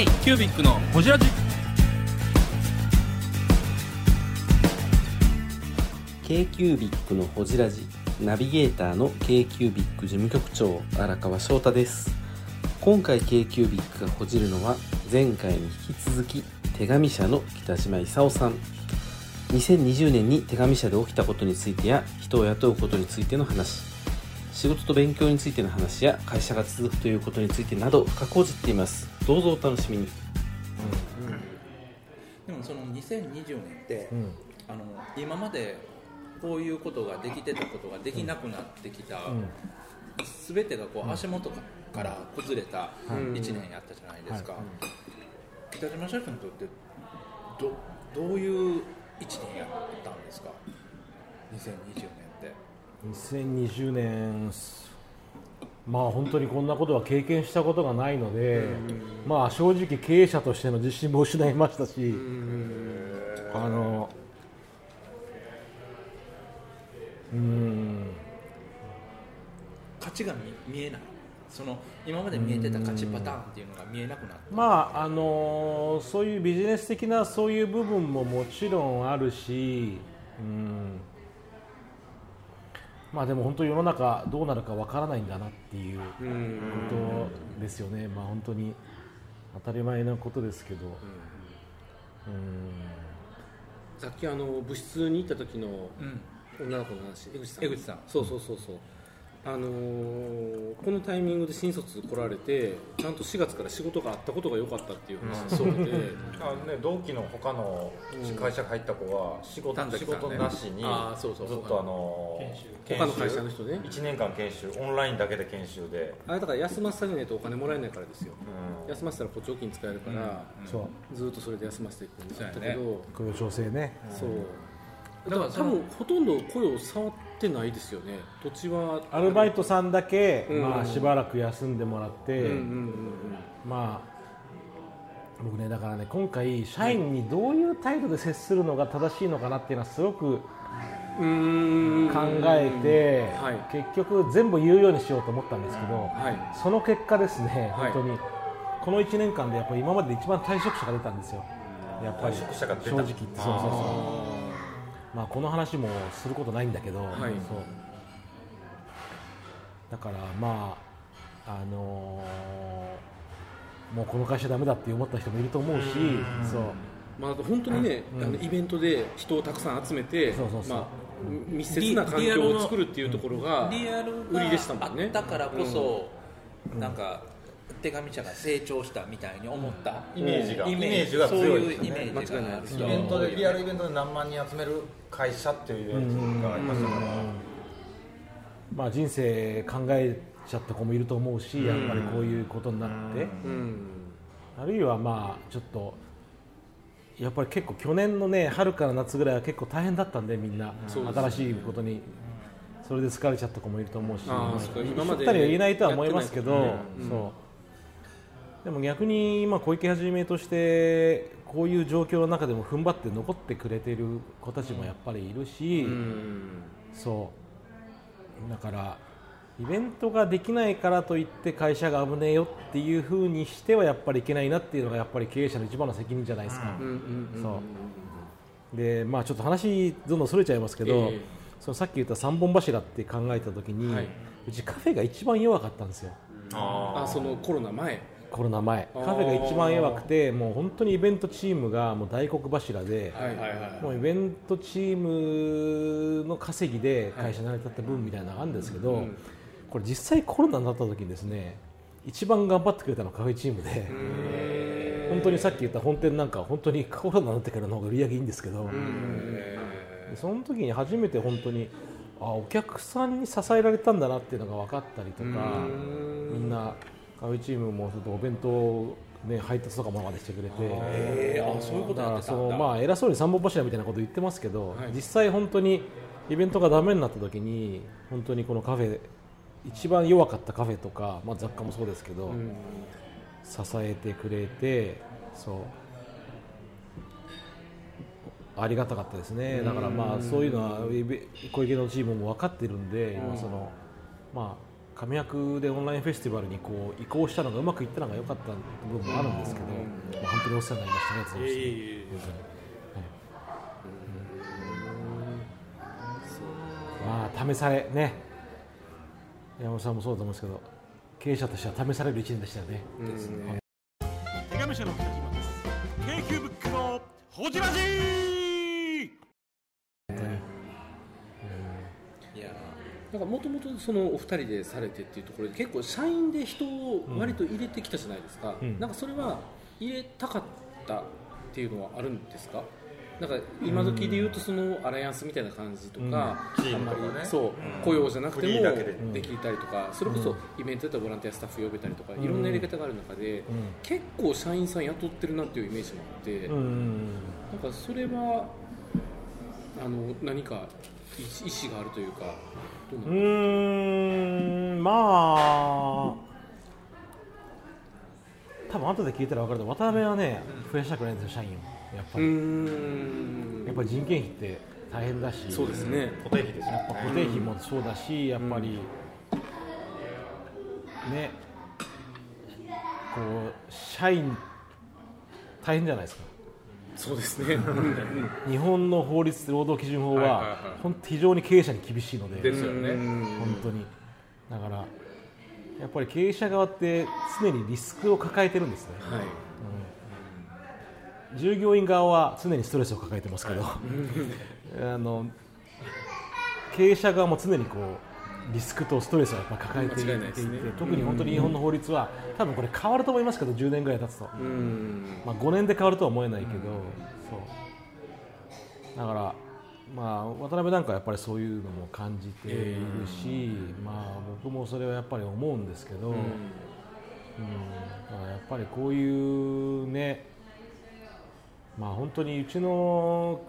K キュービックのホジラジ。K q u b i c のほじラジ。ナビゲーターの k q u b i c 事務局長荒川翔太です。今回 k q u b i c がほじるのは前回に引き続き手紙社の北島勲さん。2020年に手紙社で起きたことについてや人を雇うことについての話。仕事と勉強についての話や会社が続くということについてなど深く報じっています。どうぞお楽しみに。でもその2020年って、あの今までこういうことができてたことができなくなってきた、すべてがこう足元から崩れた1年やったじゃないですか、北島社長にとってどどういう1年やったんですか？2020年って。2020年まあ本当にこんなことは経験したことがないので、まあ正直経営者としての自信も失いましたし、あのうん。勝ちが見見えない。その今まで見えてた勝ちパターンっていうのが見えなくなった。まああのそういうビジネス的なそういう部分ももちろんあるし、うん、まあでも本当世の中どうなるかわからないんだなっていうことですよね、まあ本当に当たり前なことですけど、うん。さっきあの部室に行った時のうん。女の子の話江口さん。江口さん。そうそうそうそうあのーこのタイミングで新卒来られてちゃんと4月から仕事があったことが良かったっていう話そうで、あのね、同期の他の会社が入った子は仕事,、仕丹崎さん。ね事なしにずっとあの研修。他の会社の人ね。1年間研修オンラインだけで研修で、あれだから休ませてないとお金もらえないからですよ。うん。休ませたら補助金使えるから、ずっとそれで休ませていくんだったけそうやど雇用調整ね。そう。だからら多分ほとんど声を触ってないですよね。土地はアルバイトさんだけ、うん。まあ、しばらく休んでもらって、うんうんうんまあ僕ねだからね今回社員にどういう態度で接するのが正しいのかなっていうのはすごく考えて、はい。結局全部言うようにしようと思ったんですけど、はい。その結果ですね、はい。本当にこの1年間でやっぱり今までで一番退職者が出たんですよ。やっぱり退職者が出た。正直言ってそうそうそうまあこの話もすることないんだけど、はい。そう。だからまああのーもうこの会社ダメだって思った人もいると思うし、そう。まあ、本当にね、あのイベントで人をたくさん集めてそうそうそう。まあ、密接な環境を作るっていうところがリアル売りでしたもんね。あったからこそ、なんか手紙社が成長したみたいに思った、イメージが。イイメージが強いですよね。そういうイメージがある。人イベントでリアルイベントで何万人集める会社っていうイメージがありましたから、まあ、人生考えちゃった子もいると思うし、やっぱりこういうことになって、うん。あるいはまあちょっとやっぱり結構去年のね春から夏ぐらいは結構大変だったんでみんな、新しいことに。それで疲れちゃった子もいると思うし。まあ今まで言えないとは思いますけど、そうでも逆に今小池はじめとしてこういう状況の中でも踏ん張って残ってくれてる子たちもやっぱりいるし、うんそう。だからイベントができないからといって会社が危ねえよっていうふうにしてはやっぱりいけないなっていうのがやっぱり経営者の一番の責任じゃないですか、そう。でまあちょっと話どんどんそれちゃいますけど、ええそのさっき言った三本柱って考えた時に、はい。うちカフェが一番弱かったんですよ。あそのコロナ前コロナ前。カフェが一番弱くてもう本当にイベントチームがもう大黒柱で、もうイベントチームの稼ぎで会社成り立った分みたいなのがあるんですけど、これ実際コロナになった時にですね一番頑張ってくれたのはカフェチームで本当にさっき言った本店なんかは本当にコロナになってからの方が売り上げいいんですけどでその時に初めて本当にあお客さんに支えられたんだなっていうのが分かったりとかみんなカフェチームもちょっとお弁当をね、配達とかもまでしてくれて。えーあそういうことだからそやってたんだ。のまあ偉そうに三本柱みたいなこと言ってますけど、はい実際本当にイベントがダメになった時に本当にこのカフェ一番弱かったカフェとか、まあ、雑貨もそうですけど、支えてくれてそう。ありがたかったですね。だからまあそういうのは小池のチームも分かってるんで今そのまあ上役でオンラインフェスティバルにこう移行したのがうまくいったのが良かった部分もあるんですけど、まあ本当にお世話になりましたね、ついえいえいえ。本当に。はいまあ試されね山本さんもそうだと思うんですけど経営者としては試される一年でしたよね。ですね手紙社の北島です k q ブックのほじラジいやなんかもともとそのお二人でされてっていうところで結構社員で人を割と入れてきたじゃないですか、うん。なんかそれは入れたかったっていうのはあるんですか？なんか今時で言うとそのアライアンスみたいな感じとか、チームとかね。あんまりそう雇用じゃなくてもだけで。できたりとかそれこそイベントだったらボランティアスタッフ呼べたりとかいろんなやり方がある中で、結構社員さん雇ってるなっていうイメージもあって、うんうんなんかそれはあの何か意意思があるというかどうなうのーんまあ多分後で聞いたら分かるけど渡辺はね増やしたくないんですよ社員を。やっぱうーり、ん。やっぱり人件費って大変だし。そうですね。固定費ですよやっぱ固定費もそうだしやっぱり、ねこう社員大変じゃないですかそうですね。日本の法律労働基準法は,、非常に経営者に厳しいのでですよね。本当に。だからやっぱり経営者側って常にリスクを抱えてるんですね、はい。従業員側は常にストレスを抱えてますけど、あの経営者側も常にこうリスクとストレスをやっぱ抱えていてね。特に本当に日本の法律は多分これ変わると思いますけど10年ぐらい経つと、うん。まあ、5年で変わるとは思えないけど、そう。だから、まあ、渡辺なんかはやっぱりそういうのも感じているし、まあ、僕もそれはやっぱり思うんですけど、うん。やっぱりこういうね、まあ、本当にうちの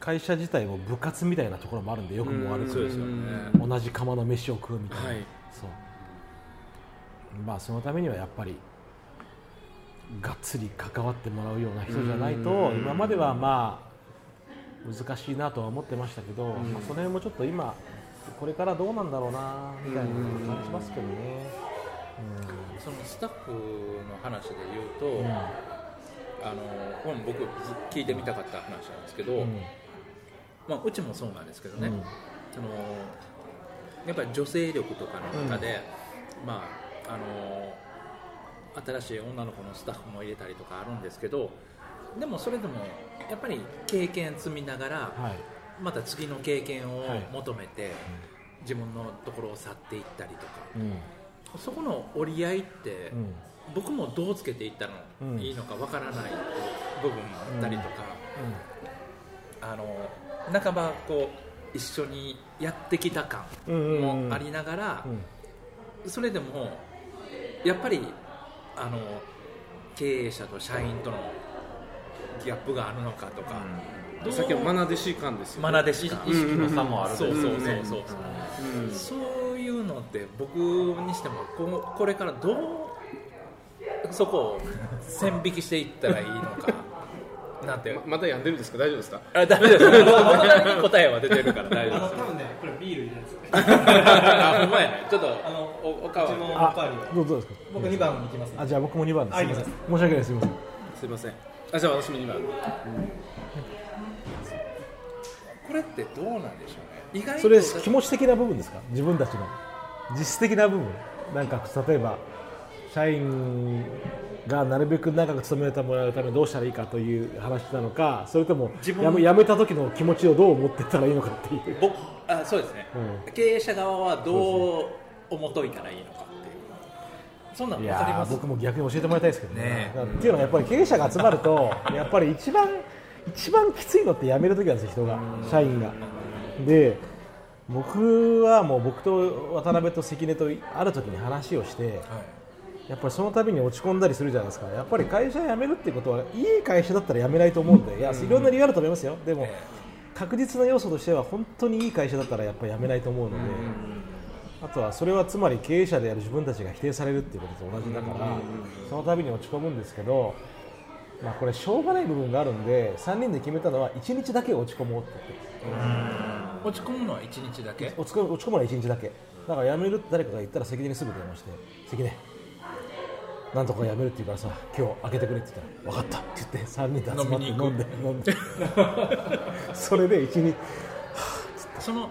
会社自体も部活みたいなところもあるんでよくも悪くそうですよね。同じ釜の飯を食うみたいな、はい。そう。まあそのためにはやっぱりがっつり関わってもらうような人じゃないと今まではまあ難しいなとは思ってましたけど、まあ、その辺もちょっと今これからどうなんだろうなみたいな感じますけどね。そのスタッフの話で言うと、うんあのうん僕ず聞いてみたかった話なんですけど、うん。まあ、うちもそうなんですけどね、うん。そのやっぱり女性力とかの中で、まあ、あの新しい女の子のスタッフも入れたりとかあるんですけどでもそれでもやっぱり経験積みながら、はい。また次の経験をはい。求めて、自分のところを去っていったりとかうん。そこの折り合いって、うん僕もどうつけていったの、うん。いいのかわからない部分もあったりとか、あの半ばこう一緒にやってきた感もありながら、うんそれでもやっぱりあの経営者と社員とのギャップがあるのかとか、どうさっきのマナ弟子感ですよね。マナ弟子感意識の差もあるそうそうそうねそう。そういうのって僕にしてもここれからどうそこを線引きしていったらいいのかなんて。ままだ病んでるんですか？大丈夫ですか？あダメです。答えは出てるから大丈夫です。多分ね、これビール入れるんですよ。あほんまやね。ちょっとあのおおかわり。どうぞどうですか僕2番に行きますね。あじゃあ僕も2番です。あすみません申し訳ないですすみません。すいません。あじゃあ私も今これってどうなんでしょうね。意外とそれ気持ち的な部分ですか？自分たちの。実質的な部分。なんか例えば社員がなるべく長く勤めてもらうためにどうしたらいいかという話なのかそれとも自分やめ辞めた時の気持ちをどう思ってたらいいのかっていう。僕あそうですね、う経営者側はどう思っといたらいいのかっていう。そんなんい分かります？僕も逆に教えてもらいたいですけどね。ねっていうのはやっぱり経営者が集まるとやっぱり一番一番きついのって辞める時なんですよ人が。社員が。で僕はもう僕と渡辺と関根とある時に話をして、やっぱりその度に落ち込んだりするじゃないですか。やっぱり会社辞めるってことはいい会社だったら辞めないと思うんでいやいろんな理由あると思いますよ。でもえ確実な要素としては本当にいい会社だったらやっぱり辞めないと思うので、あとはそれはつまり経営者である自分たちが否定されるっていうことと同じだから、その度に落ち込むんですけど、まあ、これしょうがない部分があるんで3人で決めたのは1日だけ落ち込もうって言って落ち込むのは1日だけ？落ち込む落ち込むのは1日だけ。だから辞めるって誰かが言ったら関根にすぐ電話して関根なんとか辞めるって言うからさ今日開けてくれって言ったら分かった。って言って3人で集まって飲んで飲んで。それで1日その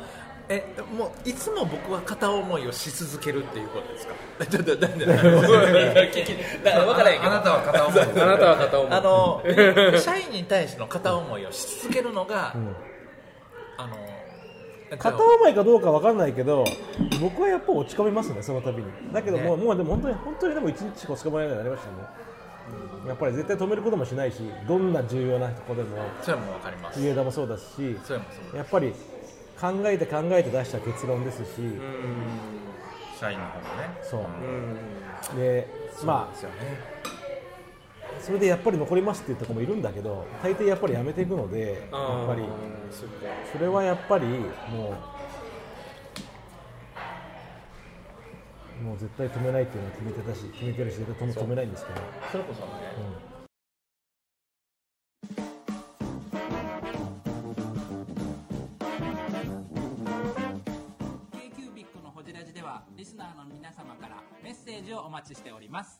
えもういつも僕は片思いをし続けるっていうことですか？ちょっとだんだん聞きだから分からへんけどあなたは片思いあなたは片思いあのえ社員に対しての片思いをし続けるのが、あの片思いかどうかわかんないけど僕はやっぱ落ち込みますねその度に。だけどもう,、もうでも本当に本当にでも1日しか落ち込まないようになりましたね、やっぱり絶対止めることもしないしどんな重要な子でもそれも分かります。上田もそうだしそれもそうやっぱり考えて考えて出した結論ですし、社員の方もね。そう、でまあそれでやっぱり残りますっていうところもいるんだけど大抵やっぱりやめていくのでやっぱり。それはやっぱりもうもう絶対止めないっていうのは決めてたし決めてるし絶対止めないんですけど。それこそね、ではリスナーの皆様からメッセージをお待ちしております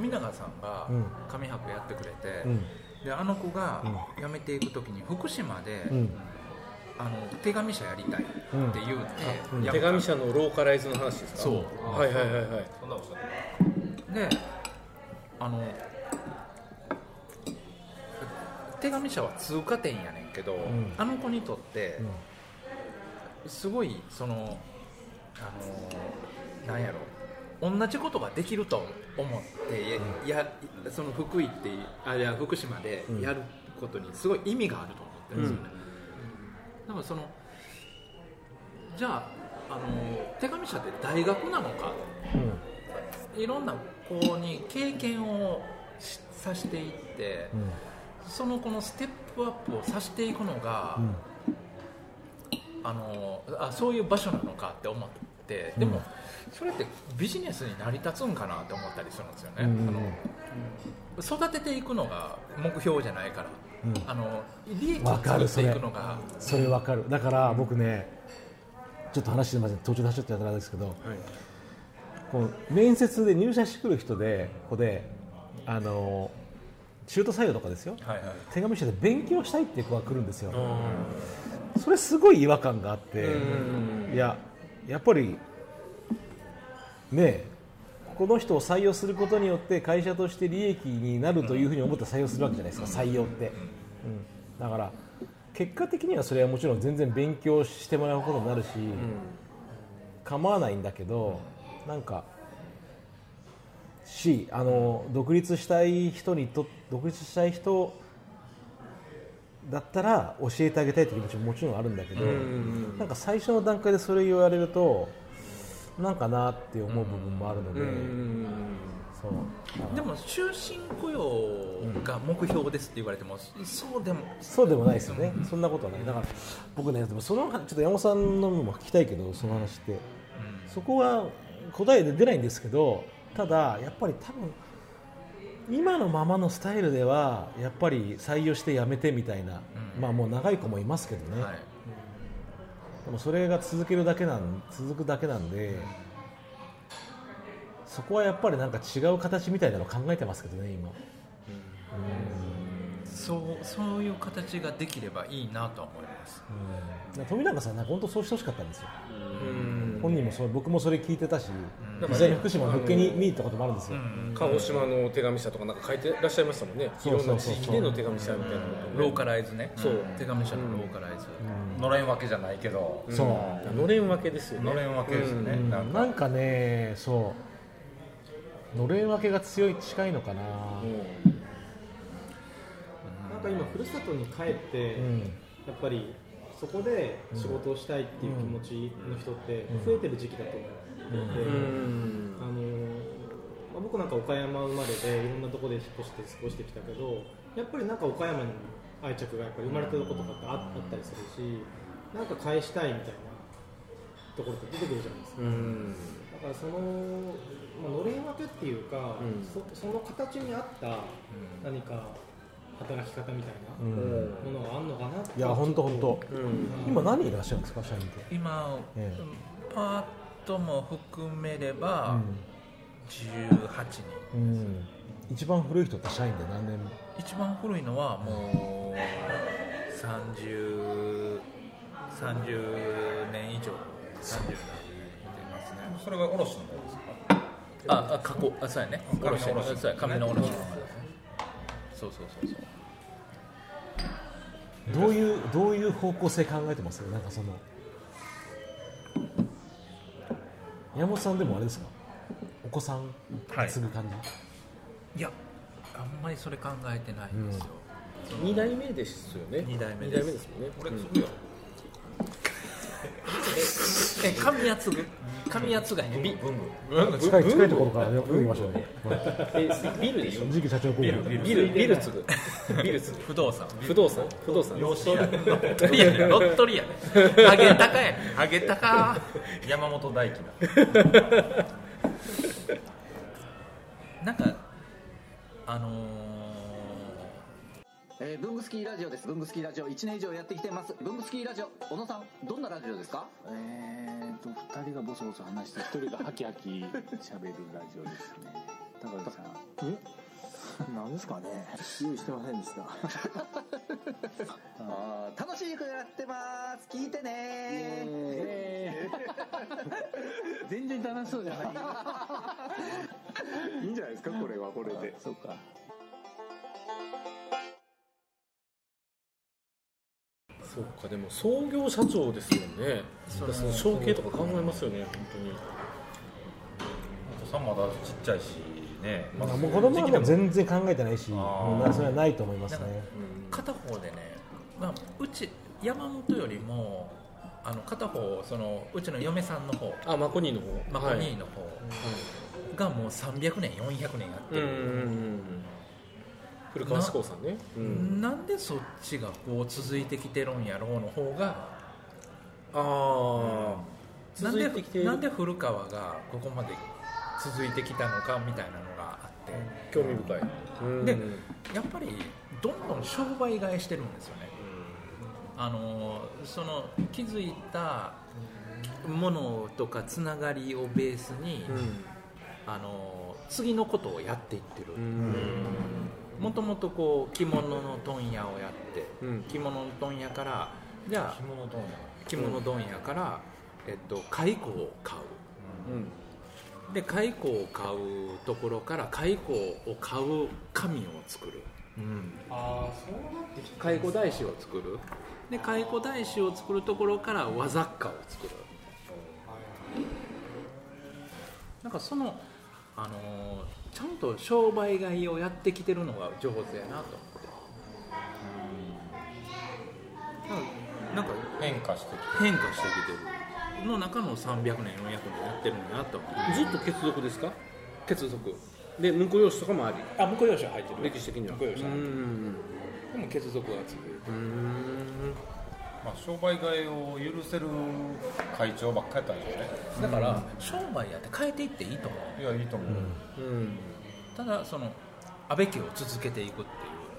富永さんがうん。紙博やってくれて、うん。であの子が辞めていく時に福島で、うん。あの手紙社やりたいって言うて、手紙社のローカライズの話ですか？そう。はいはいはいはい。であの手紙社は通過点やねんけど、ん。あの子にとって、すごいそのあのなんやろ同じことができると思ってや、やその福井ってあいや福島でやることにすごい意味があると思ってるんですよね、だからそのじゃああの手紙社って大学なのか？いろんな子に経験をしさせていって、そのこのステップアップをさせていくのが、あのあそういう場所なのかって思ってでも、それってビジネスに成り立つんかなって思ったりするんですよね、うん。あの育てていくのが目標じゃないから、あの利益をわかる作っていくのが。それわかる。だから僕ねちょっと話してません。途中で走っちゃったらあれですけど、こう面接で入社してくる人でここであの中途採用とかですよ、はいはい。手紙社で勉強したいっていう子が来るんですよ、それすごい違和感があって、いややっぱりねえこの人を採用することによって会社として利益になるというふうに思って採用するわけじゃないですか採用って、うん、だから結果的にはそれはもちろん全然勉強してもらうことになるし、構わないんだけどなんかしあの独立したい人にと独立したい人だったら教えてあげたいという気持ちももちろんあるんだけど、なんか最初の段階でそれ言われるとなんかなって思う部分もあるので、そう。でも終身雇用が目標ですって言われても、そうでもそうでもないですよね、そんなことはない。だから僕ねでもそのちょっと山本さんのも聞きたいけどその話って、そこは答えで出ないんですけどただやっぱり多分今のままのスタイルではやっぱり採用して辞めてみたいな、まあもう長い子もいますけどね、はい。でもそれが続けるだけなん続くだけなんでそこはやっぱりなんか違う形みたいなのを考えてますけどね今。そうそういう形ができればいいなとは思います、富永さんなんか本当そうしてほしかったんですよ本人もそれ僕もそれ聞いてたし、うん。実際に福島の復帰に見に行ったこともあるんですよ、鹿児島の手紙社とかなんか書いてらっしゃいましたもんね。いろんな地域での手紙社みたいなのローカライズね。そう。手紙社のローカライズ、のれんわけじゃないけど。そう。のれん分けですよね。のれんわけですね、うん。なんか。ねそう。のれん分けが強い近いのかな、か今ふるさとに帰って、うん。やっぱりそこで仕事をしたいっていう気持ちの人って増えてる時期だと思っていて、あのまあ僕なんか岡山生まれでいろんなところで引っ越して過ごしてきたけどやっぱりなんか岡山に愛着がやっぱり生まれてることとかってああったりするしなんか返したいみたいなところって出てくるじゃないですか。だからその、まあのれん分けっていうか、そその形に合った何か働き方みたいなものがあるのかなって。いや本当本当。うん。今何人いらっしゃるんですか社員って？今、えパートも含めれば、18人うん。一番古い人って社員で何年？一番古いのはもう30 30年以上。30年いてますね。それが卸の方ですか？ああ加工。あそうやね。卸卸。そうや。紙の卸の方。ですねそうそうそうそう。どういうどういう方向性考えてます？なんかその。山本さんでもあれですか？お子さん継ぐ感じ、いやあんまりそれ考えてないんですよ、2代目ですよね。二代目二です。代目ですもんね。これうん。え紙やつぐ？紙やつが近い近いところから読みましょうね。えビルでしょ？次期社長候補。ビルビルビル継ぐ。ビル継ぐ。不動産。不動産？不動産。ロットリやねロットリやねハゲタカや。ねハゲタカ。山本大輝なんかあのえー、ブングスキーラジオです。ブングスキーラジオ1年以上やってきてます。ブングスキーラジオ、小野さん、どんなラジオですか？えーと、二人がボソボソ話して、一人がハキハキ喋るラジオですね。高木さん。え？何ですかね？用意してませんでした。あー楽しくやってます。聞いてね全然楽しそうじゃない。いいんじゃないですか、これはこれで。そうか。そうかでも創業社長ですよね。そそうその承継とか考えますよね本お子さんまだちっちゃいしね、まあ、もう子供はも。う全然考えてないしもうそれはないと思いますね。片方でね、まあ、うち山本よりもあの片方そのうちの嫁さんの方。あマコニーの方。マコニーの方がもう300年400年やってる、うんうんうん古川志功さんね。うん。なんでそっちがこう続いてきてるんやろうの方がああなん続いてきている。でなんで古川がここまで続いてきたのかみたいなのがあって。興味深い。うん。でやっぱりどんどん商売替えしてるんですよね、あのその気づいたものとかつながりをベースに、あの次のことをやっていってるもともとこう着物の問屋をやって、着物の問屋からじゃあ着物問屋。着物問屋から、えっと、蚕を買う、で蚕を買うところから蚕を買う紙を作る、ああそうなってきて蚕大師を作る。で蚕大師を作るところから和雑貨を作る。なんかその、あのーちゃんと商売買いをやってきてるのが上手やなと。思ってうんなんか変化してきて変化してきてる。の中の300年400年やってるんだなと思ってずっと血族ですか？血族で婿養子とかもあり。あ向こう用紙入ってる。歴史的には。向こう用紙入ってる。うん。でも血族が続いてるまあ、商売替えを許せる会長ばっかりやったんでしょうね。だから商売やって変えていっていいと思う。いやいいと思う、ただその安倍家を続けていくっ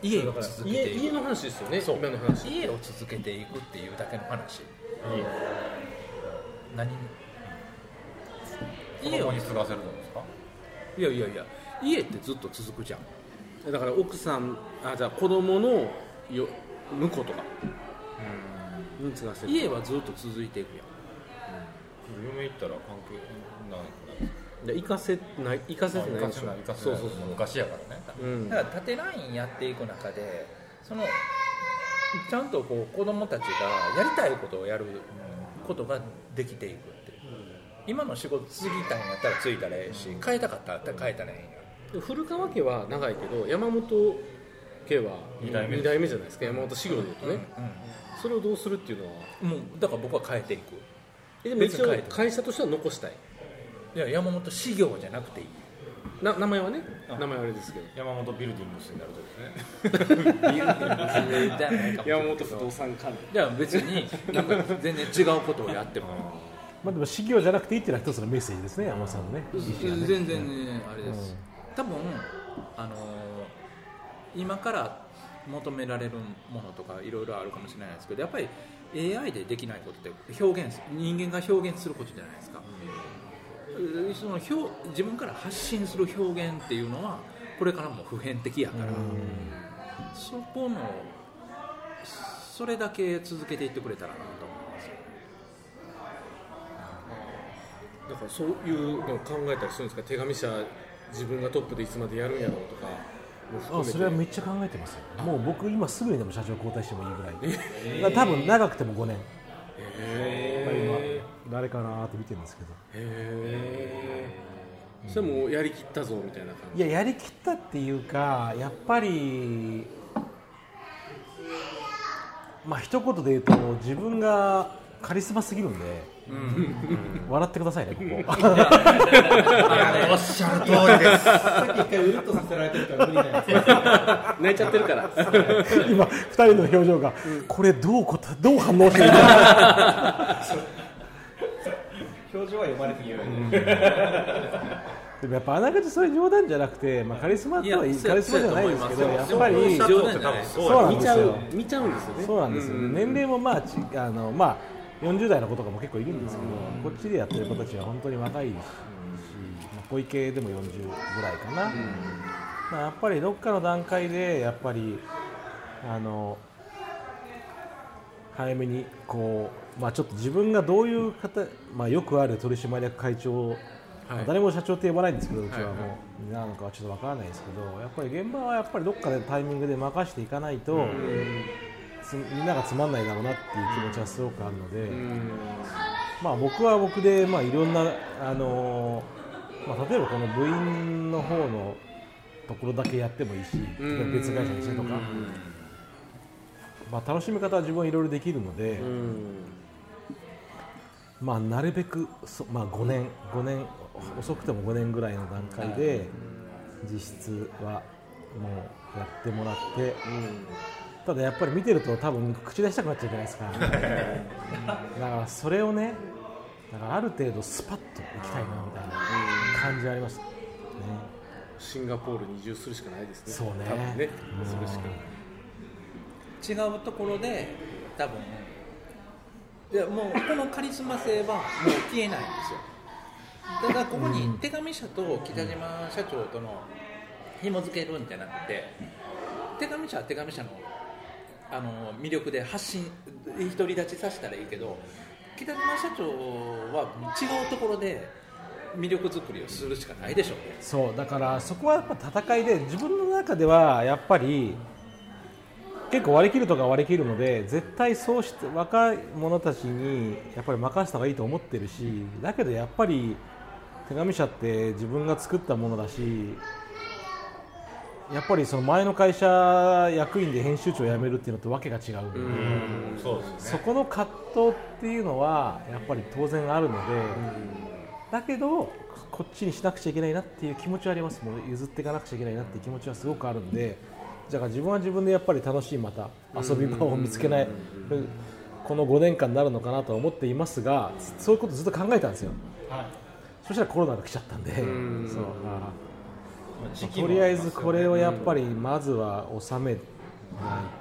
ていう。家を続けていく。家家の話ですよねそう。今の話。家を続けていくっていうだけの話。何子供に継がせるのですか？いやいやいや家ってずっと続くじゃん。だから奥さんあじゃあ子供のよ婿とかに継がせる家はずっと続いていくやん。嫁行ったら関係ない。で行かせない行かせてないでしょ。行かせないそうそうそう。昔やからね。うん。だから縦ラインやっていく中でそのちゃんとこう子供たちがやりたいことをやることができていくって。いう今の仕事継ぎたいんやったら継いだらええし変えたかったら変えたらええんや。古川家は長いけど山本 K は二代目二代目じゃないですか。山本修行でいうとね、それをどうするっていうのは？もうだから僕は変えていく。えでも一応会社としては残したい。いや山本修行じゃなくていい。な名前はね？名前はあれですけど。山本ビルディングスになるとですね。ビルディングスじゃないか山本不動産関連じゃあ別になんか全然違うことをやっても。まあでも修行じゃなくていいっていうのは一つのメッセージですね山本さんのね。全然ねあれです、多分あのー今から求められるものとかいろいろあるかもしれないですけどやっぱり AI でできないことって表現人間が表現することじゃないですか、うその表自分から発信する表現っていうのはこれからも普遍的やから、そこのそれだけ続けていってくれたらなと思いますだからそういうのを考えたりするんですか？手紙社自分がトップでいつまでやるんやろうとか。あそれはめっちゃ考えてますよ。もう僕今すぐにでも社長交代してもいいぐらいだから多分長くても5年。へ今誰かなって見てるんですけど。えそれもうやりきったぞみたいな感いややりきったっていうかやっぱりまあ一言で言うと自分がカリスマすぎるんで、笑ってくださいねここ。おっしゃる通りです。さっき一回うるっとさせられてるから無理なやつ泣いちゃってるから。今二人の表情が、これどうこたどう反応していいか表情は読まれている、でもやっぱあながちそれ冗談じゃなくて、まあ、カリスマとはいいカリスマじゃないですけどやっぱりでも冗談じゃないですそうなんですよ見ちゃう見ちゃうんですよねそうなんですよ、年齢もまあちあのまあ40代の子とかも結構いるんですけど、こっちでやってる子たちは本当に若いし、まあ、小池でも40ぐらいかな、まあ、やっぱりどっかの段階でやっぱりあの早めにこう、まあ、ちょっと自分がどういう方、まあ、よくある取締役会長まあ誰も社長って呼ばないんですけど、うちはもう、なのかはちょっとわからないですけど、やっぱり現場はやっぱりどっかでタイミングで任していかないと、つみんながつまんないだろうなっていう気持ちはすごくあるので、まあ、僕は僕で、まあ、いろんな、あのーまあ、例えばこの部員の方のところだけやってもいいし、別会社にしてとか、まあ、楽しみ方は自分はいろいろできるので。まあ、なるべくそ、まあ、5年5年遅くても5年ぐらいの段階で実質はもうやってもらって、ただやっぱり見てると多分口出したくなっちゃうじゃないですか。だからそれをねだからある程度スパッといきたいなみたいな感じはあります。ね。シンガポールに移住するしかないですね。そうね。多分ねうん。それしか違うところで多分いやもうこのカリスマ性はもう消えないんですよ。ただここに手紙社と北島社長との紐付けるんじゃなくて手紙社は手紙社のあの魅力で発信独り立ちさせたらいいけど北島社長は違うところで魅力作りをするしかないでしょうね。そうだからそこはやっぱ戦いで自分の中ではやっぱり結構割り切るとか割り切るので絶対そうして若い者たちにやっぱり任せた方がいいと思ってるしだけどやっぱり手紙社って自分が作ったものだしやっぱりその前の会社役員で編集長を辞めるっていうのとわけが違うのでそうですね。そこの葛藤っていうのはやっぱり当然あるので、だけどこっちにしなくちゃいけないなっていう気持ちはあります。もう譲っていかなくちゃいけないなっていう気持ちはすごくあるんでだから自分は自分でやっぱり楽しいまた遊び場を見つけないこの5年間になるのかなとは思っていますがそういうことずっと考えたんですよ、そしたらコロナが来ちゃったんで、そうあーとりあえずこれをやっぱりまずは収めない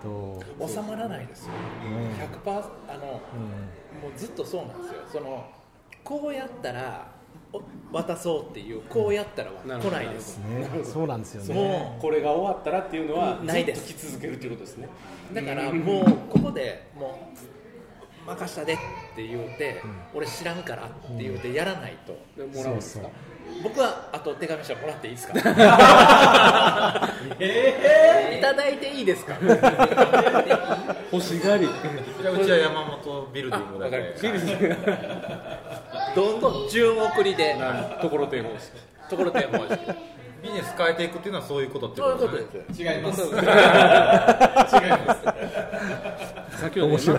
と。収まらないですよ、100%あの、もうずっとそうなんですよ。そのこうやったらお渡そうっていうこうやったらは来ないです、ね、そうなんですよね。もうこれが終わったらっていうのはないです。ずっと来続けるということですね。だからもうここでもう任したでって言うて、俺知らんからって言うてやらないと、もらうんですか？僕はあと手紙書もらっていいですか？えいただいていいですか？欲しがり。じゃあうちは山本ビルディングだけ。どんどん順送りで。ところてん方式ところてん方式ビジネス変えていくっていうのはそういうことってそういうことねです。違います。違います。先ほど面白い